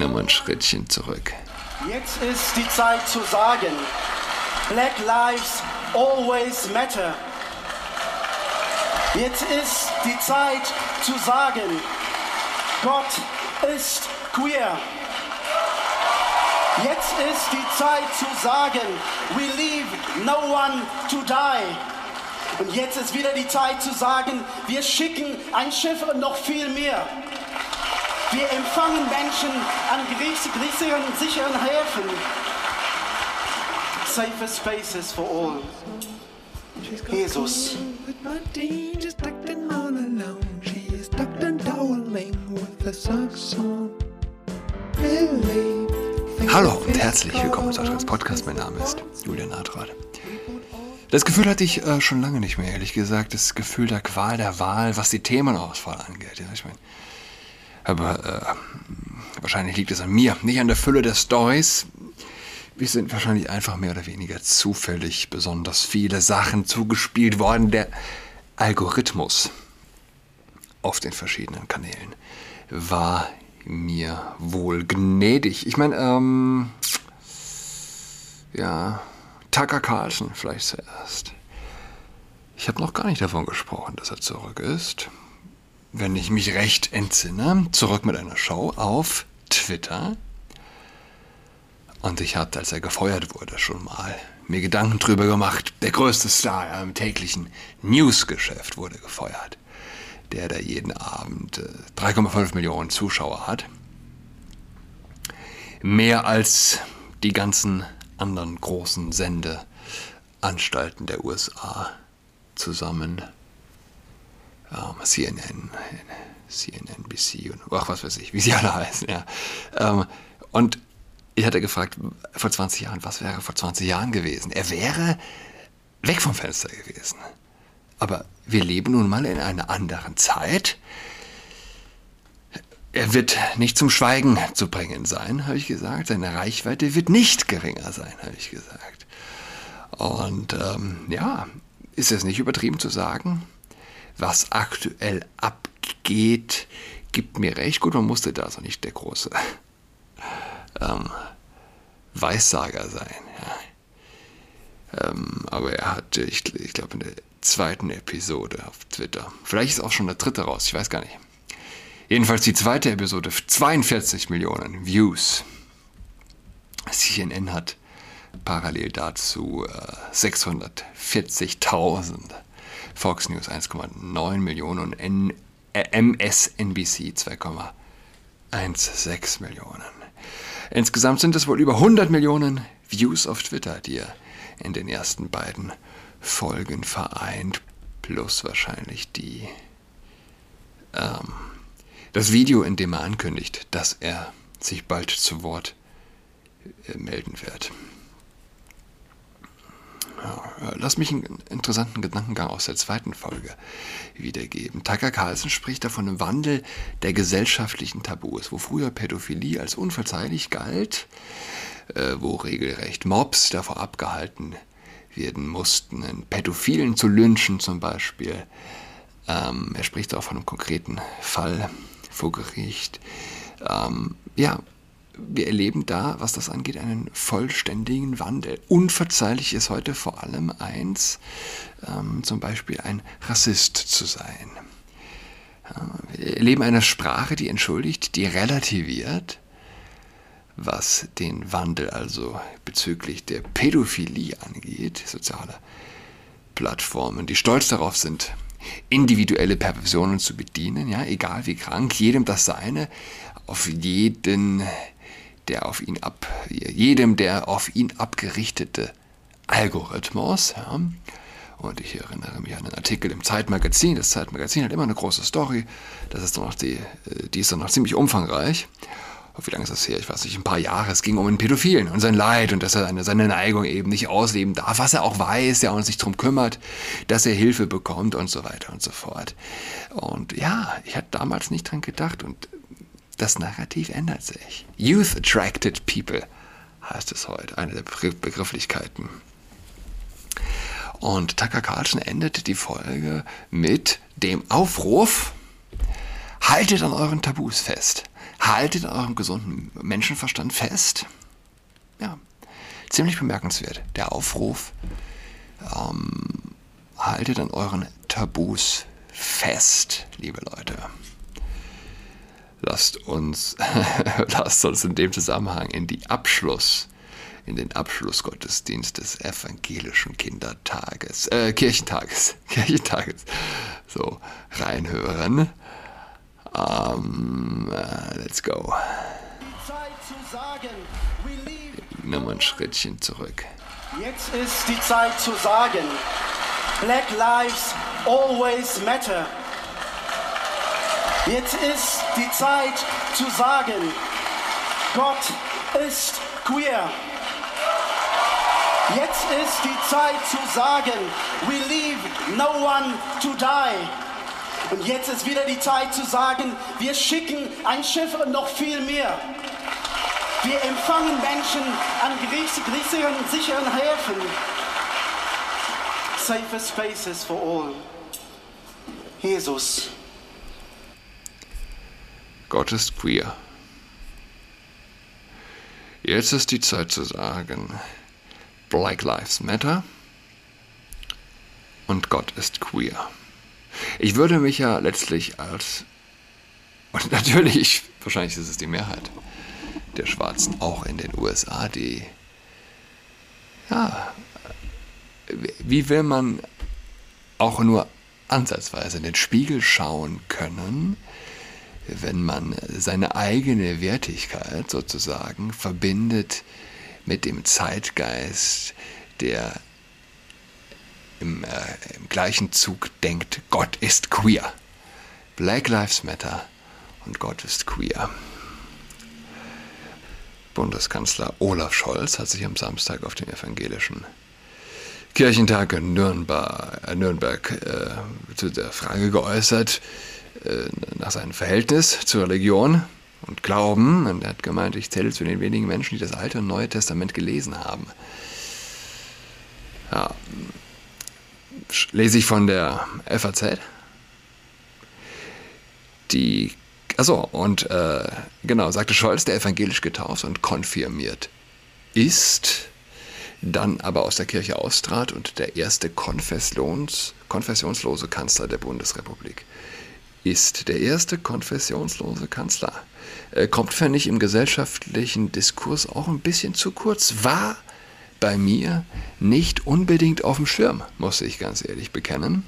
Nochmal ein Schrittchen zurück. Jetzt ist die Zeit zu sagen, Black Lives always matter. Jetzt ist die Zeit zu sagen, Gott ist queer. Jetzt ist die Zeit zu sagen, we leave no one to die. Und jetzt ist wieder die Zeit zu sagen, wir schicken ein Schiff und noch viel mehr. Wir empfangen Menschen an sicheren, sicheren Häfen. Safer spaces for all. Jesus. Hallo und herzlich willkommen zu Australs Podcast. Mein Name ist Julian Nadrath. Das Gefühl hatte ich äh, schon lange nicht mehr, ehrlich gesagt. Das Gefühl der Qual der Wahl, was die Themenauswahl angeht. Ja, ich meine, aber äh, wahrscheinlich liegt es an mir, nicht an der Fülle der Stories. Wir sind wahrscheinlich einfach mehr oder weniger zufällig besonders viele Sachen zugespielt worden. Der Algorithmus auf den verschiedenen Kanälen war mir wohl gnädig. Ich meine, ähm, ja, Tucker Carlson vielleicht zuerst. Ich habe noch gar nicht davon gesprochen, dass er zurück ist. Wenn ich mich recht entsinne, zurück mit einer Show auf Twitter. Und ich hatte, als er gefeuert wurde, schon mal mir Gedanken drüber gemacht. Der größte Star im täglichen Newsgeschäft wurde gefeuert der da jeden Abend 3,5 äh, Millionen Zuschauer hat. Mehr als die ganzen anderen großen Sendeanstalten der USA zusammen. Ähm, CNN, CNNBC und ach, was weiß ich, wie sie alle heißen. Ja. Ähm, und ich hatte gefragt, vor 20 Jahren, was wäre vor 20 Jahren gewesen? Er wäre weg vom Fenster gewesen. Aber wir leben nun mal in einer anderen Zeit. Er wird nicht zum Schweigen zu bringen sein, habe ich gesagt. Seine Reichweite wird nicht geringer sein, habe ich gesagt. Und ähm, ja, ist es nicht übertrieben zu sagen, was aktuell abgeht, gibt mir recht. Gut, man musste da so nicht der große ähm, Weissager sein. Ja. Ähm, aber er hat, ich, ich glaube, in der zweiten Episode auf Twitter. Vielleicht ist auch schon der dritte raus, ich weiß gar nicht. Jedenfalls die zweite Episode, 42 Millionen Views. CNN hat parallel dazu äh, 640.000. Fox News 1,9 Millionen und N äh, MSNBC 2,16 Millionen. Insgesamt sind es wohl über 100 Millionen Views auf Twitter, die er in den ersten beiden Folgen vereint, plus wahrscheinlich die ähm, das Video, in dem er ankündigt, dass er sich bald zu Wort äh, melden wird. Ja, lass mich einen interessanten Gedankengang aus der zweiten Folge wiedergeben. Tucker Carlson spricht da von einem Wandel der gesellschaftlichen Tabus, wo früher Pädophilie als unverzeihlich galt, äh, wo regelrecht Mobs davor abgehalten werden mussten, einen Pädophilen zu lynchen zum Beispiel. Ähm, er spricht auch von einem konkreten Fall vor Gericht. Ähm, ja, wir erleben da, was das angeht, einen vollständigen Wandel. Unverzeihlich ist heute vor allem eins, ähm, zum Beispiel ein Rassist zu sein. Wir erleben eine Sprache, die entschuldigt, die relativiert, was den Wandel also bezüglich der Pädophilie angeht, soziale Plattformen, die stolz darauf sind, individuelle Perversionen zu bedienen, ja, egal wie krank, jedem das seine, auf jeden, der auf ihn ab, jedem der auf ihn abgerichtete Algorithmus, ja. Und ich erinnere mich an einen Artikel im Zeitmagazin. Das Zeitmagazin hat immer eine große Story. Das ist doch noch die, die ist doch noch ziemlich umfangreich wie lange ist das her? Ich weiß nicht, ein paar Jahre. Es ging um einen Pädophilen und sein Leid und dass er seine, seine Neigung eben nicht ausleben darf, was er auch weiß, ja, und sich darum kümmert, dass er Hilfe bekommt und so weiter und so fort. Und ja, ich hatte damals nicht dran gedacht und das Narrativ ändert sich. Youth Attracted People heißt es heute, eine der Begrifflichkeiten. Und Tucker Carlson endet die Folge mit dem Aufruf, haltet an euren Tabus fest haltet an eurem gesunden Menschenverstand fest. Ja, ziemlich bemerkenswert. Der Aufruf, ähm, haltet an euren Tabus fest, liebe Leute. Lasst uns, lasst uns in dem Zusammenhang in die Abschluss, in den Abschlussgottesdienst des evangelischen Kindertages, äh, Kirchentages, Kirchentages, so reinhören. Um, uh, let's go. Nochmal ein Schrittchen zurück. Jetzt ist die Zeit zu sagen, Black Lives always matter. Jetzt ist die Zeit zu sagen, Gott ist queer. Jetzt ist die Zeit zu sagen, we leave no one to die. Und jetzt ist wieder die Zeit zu sagen, wir schicken ein Schiff und noch viel mehr. Wir empfangen Menschen an sicheren, sicheren Häfen. Safer spaces for all. Jesus. Gott ist queer. Jetzt ist die Zeit zu sagen, Black Lives Matter und Gott ist queer. Ich würde mich ja letztlich als, und natürlich, wahrscheinlich ist es die Mehrheit der Schwarzen auch in den USA, die, ja, wie will man auch nur ansatzweise in den Spiegel schauen können, wenn man seine eigene Wertigkeit sozusagen verbindet mit dem Zeitgeist, der im, äh, im gleichen Zug denkt, Gott ist queer. Black Lives Matter und Gott ist queer. Bundeskanzler Olaf Scholz hat sich am Samstag auf dem evangelischen Kirchentag in Nürnberg, äh, Nürnberg äh, zu der Frage geäußert, nach seinem Verhältnis zur Religion und Glauben. Und er hat gemeint, ich zähle zu den wenigen Menschen, die das Alte und Neue Testament gelesen haben. Ja, lese ich von der FAZ. Die, also und äh, genau, sagte Scholz, der evangelisch getauft und konfirmiert ist, dann aber aus der Kirche austrat und der erste Konfessions, konfessionslose Kanzler der Bundesrepublik ist. Der erste konfessionslose Kanzler. Kommt, fände ich, im gesellschaftlichen Diskurs auch ein bisschen zu kurz. War bei mir nicht unbedingt auf dem Schirm, muss ich ganz ehrlich bekennen.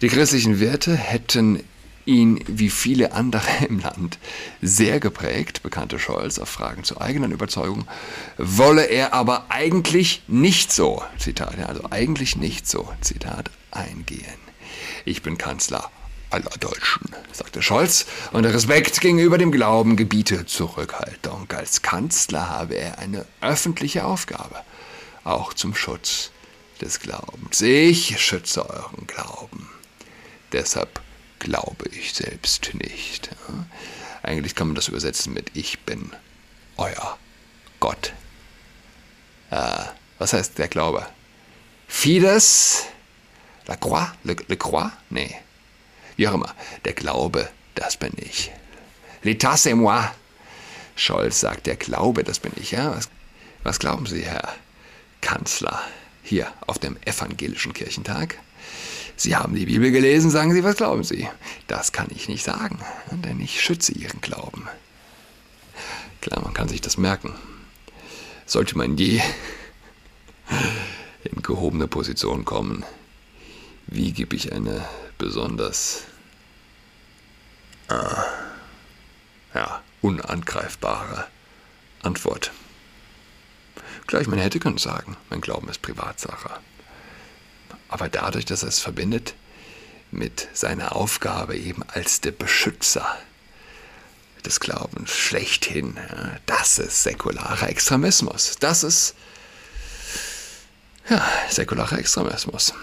Die christlichen Werte hätten ihn wie viele andere im Land sehr geprägt, bekannte Scholz auf Fragen zur eigenen Überzeugung, wolle er aber eigentlich nicht so, Zitat, also eigentlich nicht so, Zitat, eingehen. Ich bin Kanzler aller Deutschen, sagte Scholz, und Respekt gegenüber dem Glauben gebiete Zurückhaltung. Als Kanzler habe er eine öffentliche Aufgabe, auch zum Schutz des Glaubens. Ich schütze euren Glauben. Deshalb glaube ich selbst nicht. Eigentlich kann man das übersetzen mit Ich bin euer Gott. Äh, was heißt der Glaube? Fides, la croix, le, le croix? Nee, wie auch immer. Der Glaube, das bin ich. L'état c'est moi. Scholz sagt, der Glaube, das bin ich. Ja, was, was glauben Sie, Herr Kanzler, hier auf dem evangelischen Kirchentag? Sie haben die Bibel gelesen, sagen Sie, was glauben Sie? Das kann ich nicht sagen, denn ich schütze Ihren Glauben. Klar, man kann sich das merken. Sollte man je in gehobene Position kommen, wie gebe ich eine besonders äh, ja, unangreifbare Antwort. Gleich, man hätte können sagen, mein Glauben ist Privatsache. Aber dadurch, dass er es verbindet mit seiner Aufgabe eben als der Beschützer des Glaubens schlechthin, das ist säkularer Extremismus. Das ist ja, säkularer Extremismus.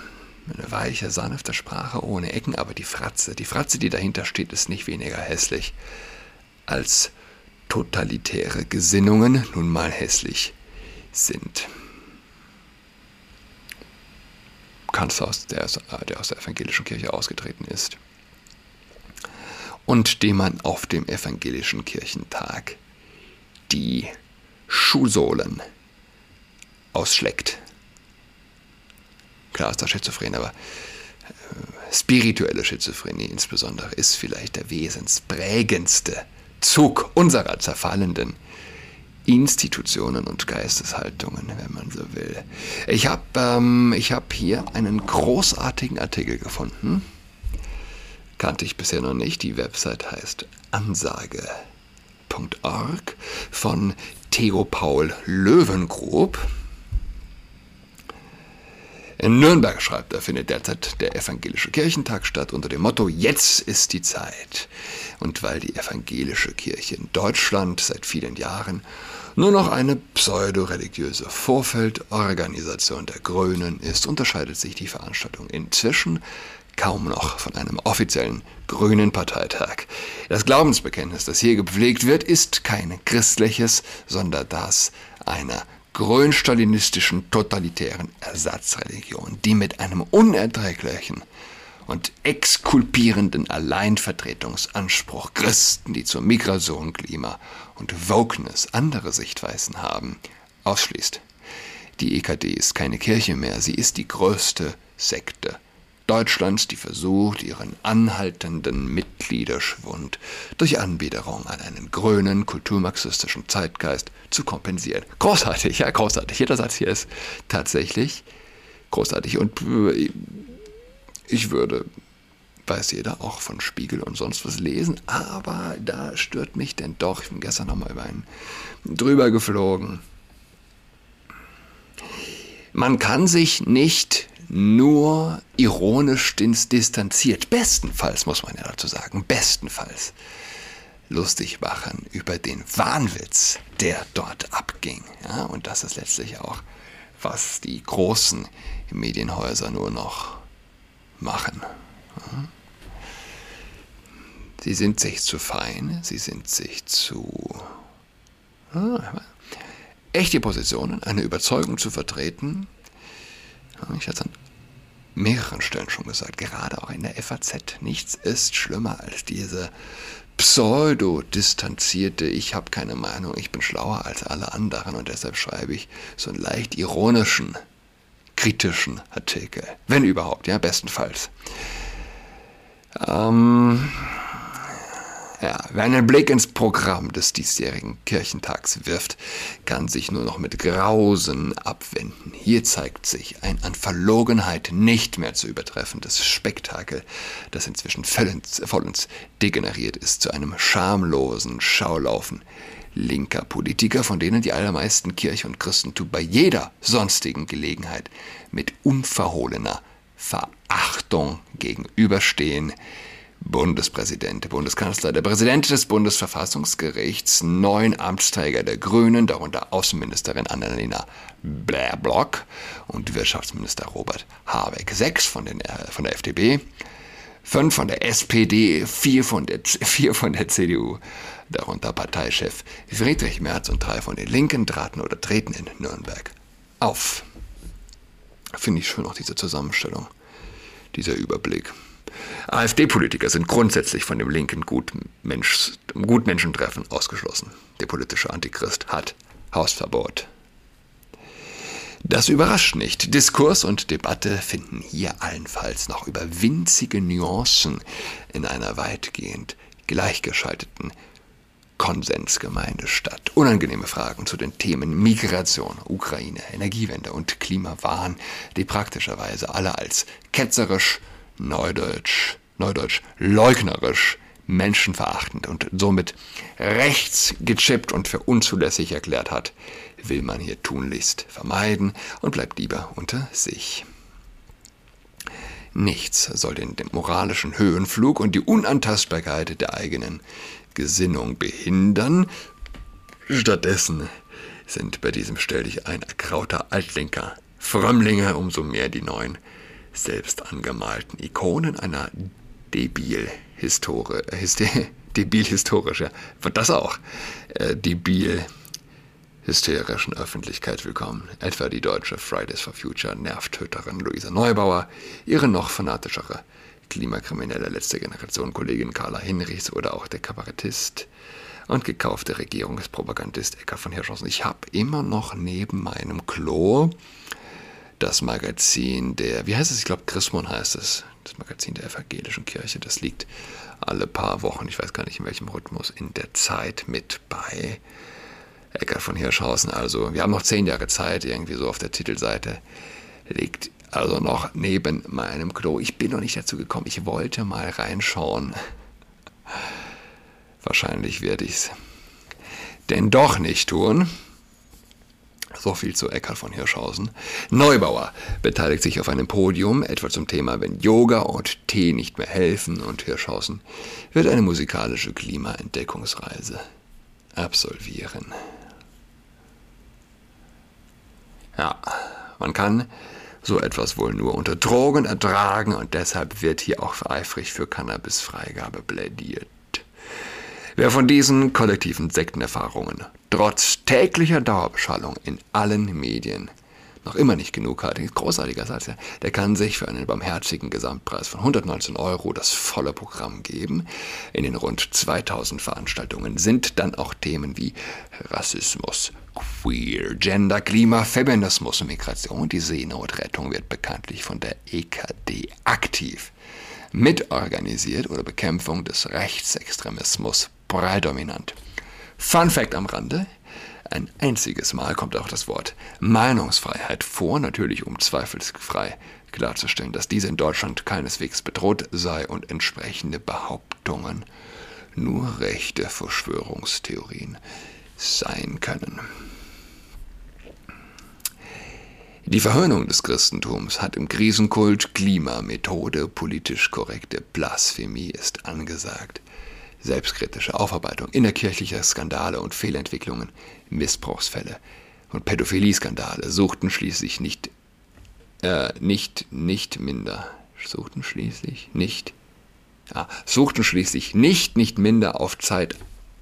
Eine weiche, sanfte Sprache ohne Ecken, aber die Fratze, die Fratze, die dahinter steht, ist nicht weniger hässlich als totalitäre Gesinnungen nun mal hässlich sind. Kanzler, der, der aus der evangelischen Kirche ausgetreten ist. und dem man auf dem evangelischen Kirchentag die Schuhsohlen ausschlägt. Klar ist das schizophren, aber äh, spirituelle Schizophrenie insbesondere ist vielleicht der wesensprägendste Zug unserer zerfallenden Institutionen und Geisteshaltungen, wenn man so will. Ich habe ähm, hab hier einen großartigen Artikel gefunden. Kannte ich bisher noch nicht. Die Website heißt ansage.org von Theo Paul Löwengrub. In Nürnberg schreibt er, findet derzeit der evangelische Kirchentag statt unter dem Motto Jetzt ist die Zeit. Und weil die evangelische Kirche in Deutschland seit vielen Jahren nur noch eine pseudo-religiöse Vorfeldorganisation der Grünen ist, unterscheidet sich die Veranstaltung inzwischen kaum noch von einem offiziellen grünen Parteitag. Das Glaubensbekenntnis, das hier gepflegt wird, ist kein christliches, sondern das einer grönstalinistischen totalitären Ersatzreligion, die mit einem unerträglichen und exkulpierenden Alleinvertretungsanspruch Christen, die zur Migration, Klima und Wokeness andere Sichtweisen haben, ausschließt. Die EKD ist keine Kirche mehr, sie ist die größte Sekte Deutschlands, die versucht, ihren anhaltenden Mitgliederschwund durch Anbiederung an einen grünen, kulturmarxistischen Zeitgeist zu kompensieren. Großartig, ja, großartig. Jeder Satz hier ist tatsächlich großartig. Und äh, ich würde, weiß jeder, auch von Spiegel und sonst was lesen, aber da stört mich denn doch, ich bin gestern nochmal über einen drüber geflogen. Man kann sich nicht nur ironisch distanziert, bestenfalls muss man ja dazu sagen, bestenfalls lustig machen über den Wahnwitz, der dort abging. Ja, und das ist letztlich auch, was die großen Medienhäuser nur noch machen. Sie sind sich zu fein, sie sind sich zu ja, echte Positionen, eine Überzeugung zu vertreten, ich hatte es an mehreren Stellen schon gesagt, gerade auch in der FAZ. Nichts ist schlimmer als diese pseudo-distanzierte, ich habe keine Meinung, ich bin schlauer als alle anderen und deshalb schreibe ich so einen leicht ironischen, kritischen Artikel. Wenn überhaupt, ja, bestenfalls. Ähm, ja, wer einen Blick ins Programm des diesjährigen Kirchentags wirft, kann sich nur noch mit Grausen abwenden. Hier zeigt sich ein an nicht mehr zu übertreffendes Spektakel, das inzwischen vollends, vollends degeneriert ist zu einem schamlosen Schaulaufen linker Politiker, von denen die allermeisten Kirche und Christentum bei jeder sonstigen Gelegenheit mit unverhohlener Verachtung gegenüberstehen, Bundespräsident, Bundeskanzler, der Präsident des Bundesverfassungsgerichts, neun Amtsträger der Grünen, darunter Außenministerin Annalena Blairblok und Wirtschaftsminister Robert Habeck. Sechs von, den, äh, von der FDP, fünf von der SPD, vier von der, vier von der CDU, darunter Parteichef Friedrich Merz und drei von den Linken traten oder treten in Nürnberg auf. Finde ich schön auch diese Zusammenstellung, dieser Überblick. AfD-Politiker sind grundsätzlich von dem linken Gutmensch, Gutmenschentreffen ausgeschlossen. Der politische Antichrist hat Hausverbot. Das überrascht nicht. Diskurs und Debatte finden hier allenfalls noch über winzige Nuancen in einer weitgehend gleichgeschalteten Konsensgemeinde statt. Unangenehme Fragen zu den Themen Migration, Ukraine, Energiewende und Klimawahn, die praktischerweise alle als ketzerisch, neudeutsch, neudeutsch leugnerisch, menschenverachtend und somit rechtsgechippt und für unzulässig erklärt hat, will man hier tunlichst vermeiden und bleibt lieber unter sich. Nichts soll den, moralischen Höhenflug und die Unantastbarkeit der eigenen Gesinnung behindern. Stattdessen sind bei diesem Stell dich ein erkrauter Altlinker Frömmlinge umso mehr die neuen selbst angemalten Ikonen einer debil historie debil historischer, das auch, äh, debil hysterischen Öffentlichkeit willkommen, etwa die deutsche Fridays for Future Nervtöterin Luisa Neubauer, ihre noch fanatischere Klimakriminelle letzter Generation, Kollegin Carla Hinrichs oder auch der Kabarettist und gekaufte Regierungspropagandist Eckart von Hirschhausen. Ich habe immer noch neben meinem Klo das Magazin der, wie heißt es? Ich glaube, Chrismon heißt es. Das Magazin der evangelischen Kirche. Das liegt alle paar Wochen, ich weiß gar nicht in welchem Rhythmus, in der Zeit mit bei. Eckart von Hirschhausen. Also, wir haben noch zehn Jahre Zeit, irgendwie so auf der Titelseite. Liegt also noch neben meinem Klo. Ich bin noch nicht dazu gekommen. Ich wollte mal reinschauen. Wahrscheinlich werde ich es denn doch nicht tun. So viel zu Eckhard von Hirschhausen. Neubauer beteiligt sich auf einem Podium, etwa zum Thema Wenn Yoga und Tee nicht mehr helfen und Hirschhausen wird eine musikalische Klimaentdeckungsreise absolvieren. Ja, man kann so etwas wohl nur unter Drogen ertragen und deshalb wird hier auch eifrig für Cannabisfreigabe plädiert. Wer von diesen kollektiven Sektenerfahrungen trotz täglicher Dauerbeschallung in allen Medien noch immer nicht genug hat, großartiger Satz, der kann sich für einen barmherzigen Gesamtpreis von 119 Euro das volle Programm geben. In den rund 2000 Veranstaltungen sind dann auch Themen wie Rassismus, Queer, Gender, Klima, Feminismus und Migration. Die Seenotrettung wird bekanntlich von der EKD aktiv mitorganisiert oder Bekämpfung des Rechtsextremismus prädominant. Fun Fact am Rande. Ein einziges Mal kommt auch das Wort Meinungsfreiheit vor, natürlich um zweifelsfrei klarzustellen, dass diese in Deutschland keineswegs bedroht sei und entsprechende Behauptungen nur rechte Verschwörungstheorien sein können. Die Verhöhnung des Christentums hat im Krisenkult Klimamethode politisch korrekte Blasphemie ist angesagt selbstkritische Aufarbeitung innerkirchlicher Skandale und Fehlentwicklungen, Missbrauchsfälle und Pädophilie-Skandale suchten schließlich nicht, äh, nicht, nicht minder, suchten schließlich nicht, ja, suchten schließlich nicht, nicht minder auf Zeit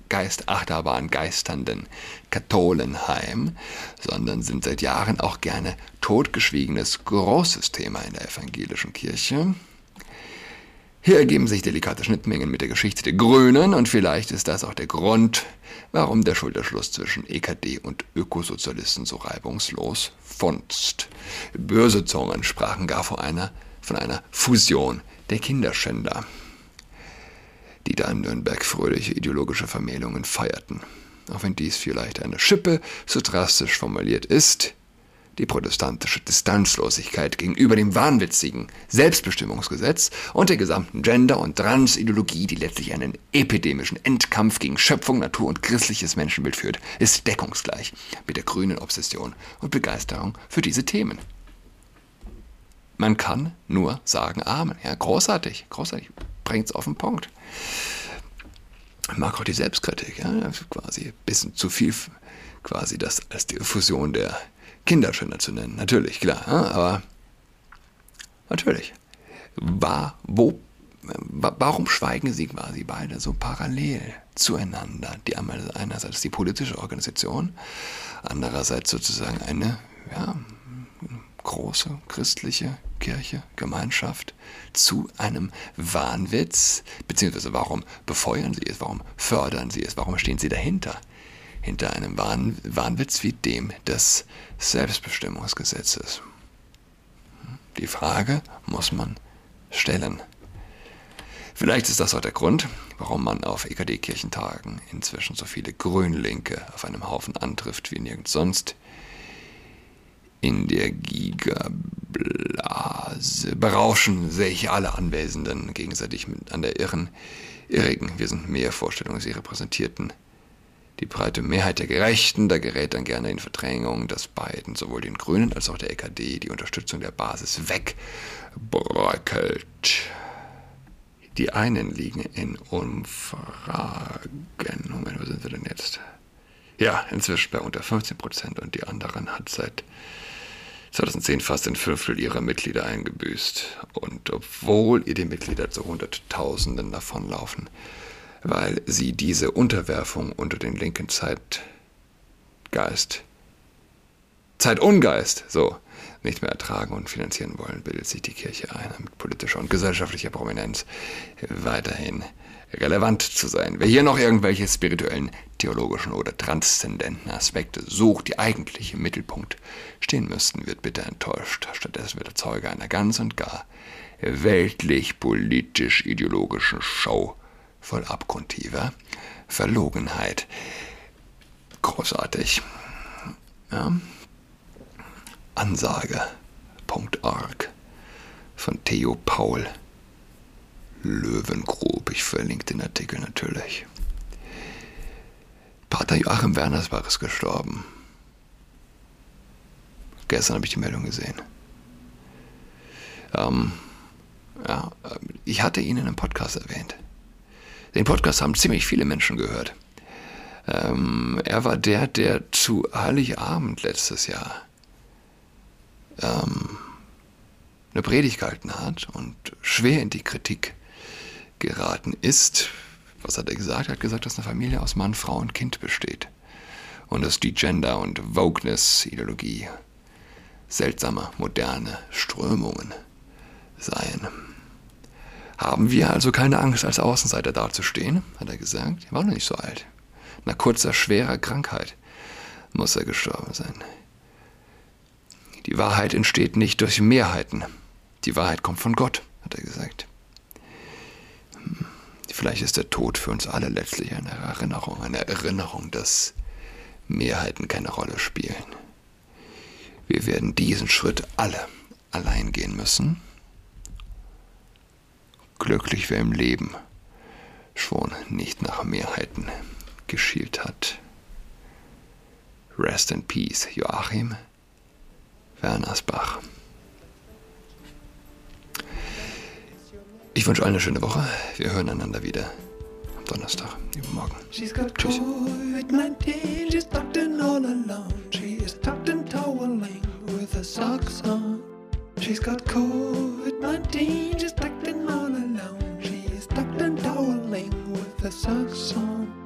Geistachterbahn geisternden Katholenheim, sondern sind seit Jahren auch gerne totgeschwiegenes großes Thema in der evangelischen Kirche. Hier ergeben sich delikate Schnittmengen mit der Geschichte der Grünen und vielleicht ist das auch der Grund, warum der Schulterschluss zwischen EKD und Ökosozialisten so reibungslos funzt. Böse Zungen sprachen gar vor einer, von einer Fusion der Kinderschänder, die da in Nürnberg fröhliche ideologische Vermählungen feierten. Auch wenn dies vielleicht eine Schippe so drastisch formuliert ist, die protestantische Distanzlosigkeit gegenüber dem wahnwitzigen Selbstbestimmungsgesetz und der gesamten Gender- und Transideologie, die letztlich einen epidemischen Endkampf gegen Schöpfung, Natur und christliches Menschenbild führt, ist deckungsgleich mit der grünen Obsession und Begeisterung für diese Themen. Man kann nur sagen Amen. Ja, großartig, großartig. Bringt's auf den Punkt. Mag auch die Selbstkritik, ja, quasi ein bisschen zu viel, quasi das als die Fusion der Kinderschänder zu nennen. Natürlich, klar. Aber natürlich. War, wo, warum schweigen sie quasi beide so parallel zueinander? Die einerseits die politische Organisation, andererseits sozusagen eine ja, große christliche Kirche, Gemeinschaft zu einem Wahnwitz, beziehungsweise warum befeuern sie es, warum fördern sie es, warum stehen sie dahinter? Hinter einem Wahn, Wahnwitz wie dem des Selbstbestimmungsgesetzes. Die Frage muss man stellen. Vielleicht ist das auch der Grund, warum man auf EKD-Kirchentagen inzwischen so viele Grünlinke auf einem Haufen antrifft wie nirgends sonst. In der Gigablase berauschen sich alle Anwesenden gegenseitig an der irren, irrigen, wir sind mehr Vorstellungen, sie repräsentierten die breite Mehrheit der Gerechten, da gerät dann gerne in Verdrängung, dass beiden, sowohl den Grünen als auch der EKD, die Unterstützung der Basis wegbröckelt. Die einen liegen in Umfragen. Moment, wo sind wir denn jetzt? Ja, inzwischen bei unter 15 Prozent und die anderen hat seit 2010 fast ein Fünftel ihrer Mitglieder eingebüßt. Und obwohl ihr die Mitglieder zu Hunderttausenden davonlaufen, weil sie diese Unterwerfung unter den linken Zeitgeist, Zeitungeist, so, nicht mehr ertragen und finanzieren wollen, bildet sich die Kirche ein, mit politischer und gesellschaftlicher Prominenz weiterhin relevant zu sein. Wer hier noch irgendwelche spirituellen, theologischen oder transzendenten Aspekte sucht, die eigentlich im Mittelpunkt stehen müssten, wird bitte enttäuscht. Stattdessen wird er Zeuge einer ganz und gar weltlich-politisch-ideologischen Show voll abgrundtiefer Verlogenheit. Großartig. Ja. Ansage.org von Theo Paul Löwengrub. Ich verlinke den Artikel natürlich. Pater Joachim Wernersbach ist gestorben. Gestern habe ich die Meldung gesehen. Ähm, ja, ich hatte ihn in einem Podcast erwähnt. Den Podcast haben ziemlich viele Menschen gehört. Ähm, er war der, der zu Heiligabend letztes Jahr ähm, eine Predigt gehalten hat und schwer in die Kritik geraten ist. Was hat er gesagt? Er hat gesagt, dass eine Familie aus Mann, Frau und Kind besteht. Und dass die Gender- und Wokeness-Ideologie seltsame, moderne Strömungen seien. Haben wir also keine Angst, als Außenseiter dazustehen, hat er gesagt. Er war noch nicht so alt. Nach kurzer, schwerer Krankheit muss er gestorben sein. Die Wahrheit entsteht nicht durch Mehrheiten. Die Wahrheit kommt von Gott, hat er gesagt. Hm. Vielleicht ist der Tod für uns alle letztlich eine Erinnerung, eine Erinnerung, dass Mehrheiten keine Rolle spielen. Wir werden diesen Schritt alle allein gehen müssen. Glücklich wer im Leben schon nicht nach Mehrheiten geschielt hat. Rest in Peace, Joachim Wernersbach. Ich wünsche allen eine schöne Woche. Wir hören einander wieder am Donnerstag, übermorgen. She's got Tschüss. COVID-19, she's tucked in all alone. She is tucked in toweling with her socks on. She's got COVID-19, she's tucked in all alone.